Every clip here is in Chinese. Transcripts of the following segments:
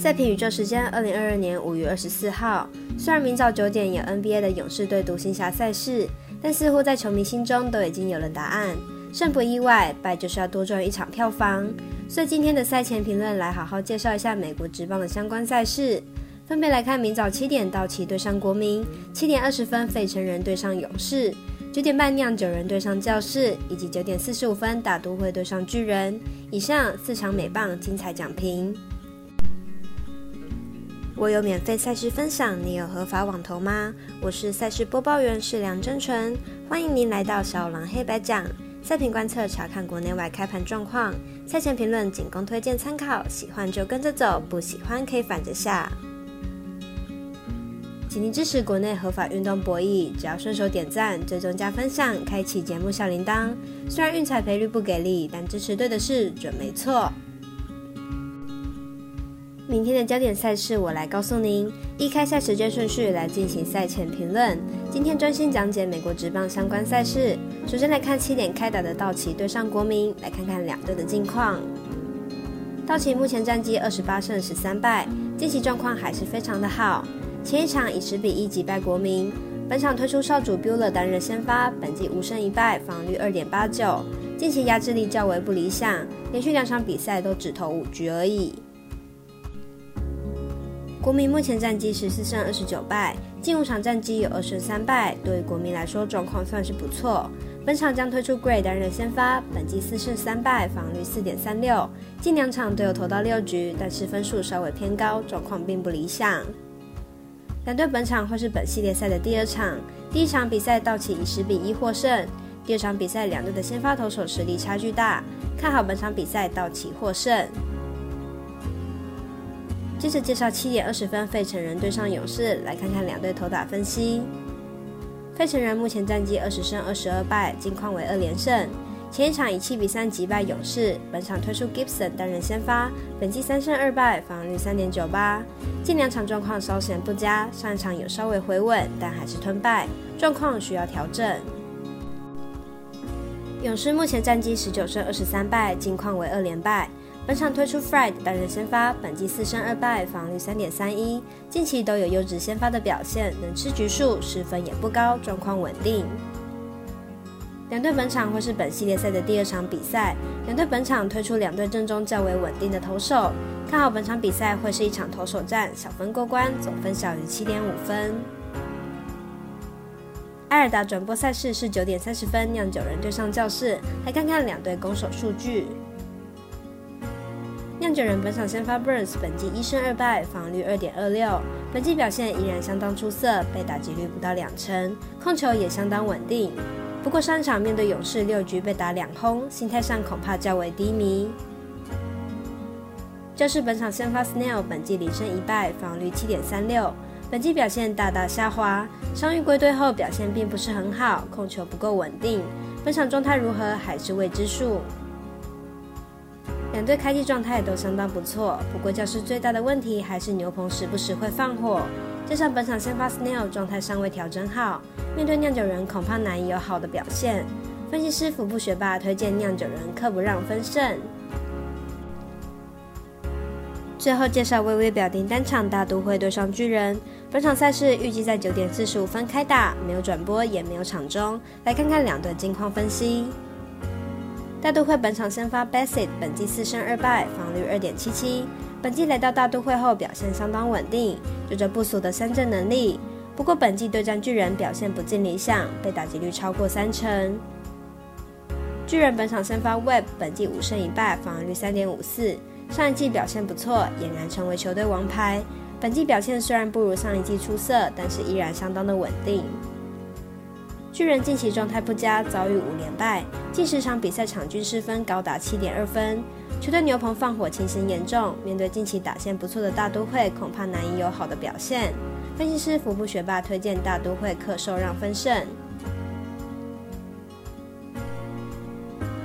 赛评宇宙时间，二零二二年五月二十四号。虽然明早九点有 NBA 的勇士对独行侠赛事，但似乎在球迷心中都已经有了答案。胜不意外，败就是要多赚一场票房。所以今天的赛前评论来好好介绍一下美国职棒的相关赛事，分别来看明早七点道奇对上国民，七点二十分费城人对上勇士，九点半酿酒人对上教士，以及九点四十五分大都会对上巨人。以上四场美棒精彩讲评。我有免费赛事分享，你有合法网投吗？我是赛事播报员是梁真纯，欢迎您来到小狼黑白讲赛评观测，查看国内外开盘状况，赛前评论仅供推荐参考，喜欢就跟着走，不喜欢可以反着下。请您支持国内合法运动博弈，只要顺手点赞、追踪加分享、开启节目小铃铛。虽然运彩赔率不给力，但支持对的事准没错。明天的焦点赛事，我来告诉您。依开赛时间顺序来进行赛前评论。今天专心讲解美国职棒相关赛事。首先来看七点开打的道奇对上国民，来看看两队的近况。道奇目前战绩二十八胜十三败，近期状况还是非常的好。前一场以十比一击败国民，本场推出少主 Buller 担任先发，本季五胜一败，防率二点八九，近期压制力较为不理想，连续两场比赛都只投五局而已。国民目前战绩十四胜二十九败，近五场战绩有二胜三败，对于国民来说状况算是不错。本场将推出 Gray 担任先发，本季四胜三败，防率四点三六，近两场都有投到六局，但是分数稍微偏高，状况并不理想。两队本场会是本系列赛的第二场，第一场比赛道奇以十比一获胜，第二场比赛两队的先发投手实力差距大，看好本场比赛道奇获胜。接着介绍七点二十分费城人对上勇士，来看看两队投打分析。费城人目前战绩二十胜二十二败，近况为二连胜。前一场以七比三击败勇士，本场推出 Gibson 担任先发，本季三胜二败，防御率三点九八。近两场状况稍显不佳，上一场有稍微回稳，但还是吞败，状况需要调整。勇士目前战绩十九胜二十三败，近况为二连败。本场推出 Fried 担任先发，本季四胜二败，防御三点三一，近期都有优质先发的表现，能吃局数，失分也不高，状况稳定。两队本场会是本系列赛的第二场比赛，两队本场推出两队阵中较为稳定的投手，看好本场比赛会是一场投手战，小分过关，总分小于七点五分。埃尔达转播赛事是九点三十分，酿酒人对上教室，来看看两队攻守数据。酿酒人本场先发 Burns，本季一胜二败，防率二点二六，本季表现依然相当出色，被打击率不到两成，控球也相当稳定。不过上场面对勇士六局被打两轰，心态上恐怕较为低迷。这是本场先发 Snell，本季零胜一败，防率七点三六，本季表现大大下滑，伤愈归队后表现并不是很好，控球不够稳定，本场状态如何还是未知数。两队开季状态都相当不错，不过教室最大的问题还是牛棚时不时会放火。加上本场先发 Snail 状态尚未调整好，面对酿酒人恐怕难以有好的表现。分析师服部学霸推荐酿酒人克不让分胜。最后介绍微微表定单场大都会对上巨人，本场赛事预计在九点四十五分开打，没有转播也没有场中，来看看两队近况分析。大都会本场先发 Basset 本季四胜二败，防率二点七七。本季来到大都会后表现相当稳定，有着不俗的三振能力。不过本季对战巨人表现不尽理想，被打击率超过三成。巨人本场先发 Web，本季五胜一败，防率三点五四。上一季表现不错，俨然成为球队王牌。本季表现虽然不如上一季出色，但是依然相当的稳定。巨人近期状态不佳，遭遇五连败，近十场比赛场均失分高达七点二分。球队牛棚放火情形严重，面对近期打线不错的大都会，恐怕难以有好的表现。分析师福布学霸推荐大都会客受让分胜。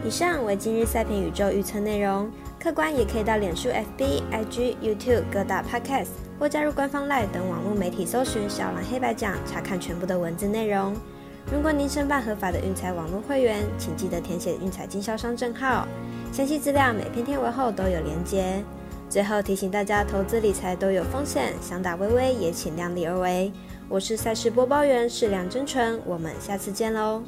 以上为今日赛评宇宙预测内容，客观也可以到脸书、FB、IG、YouTube 各大 Podcast 或加入官方 Live 等网络媒体搜寻“小蓝黑白讲”，查看全部的文字内容。如果您申办合法的运彩网络会员，请记得填写运彩经销商证号。详细资料每篇天文后都有连接。最后提醒大家，投资理财都有风险，想打微微也请量力而为。我是赛事播报员是梁真纯，我们下次见喽。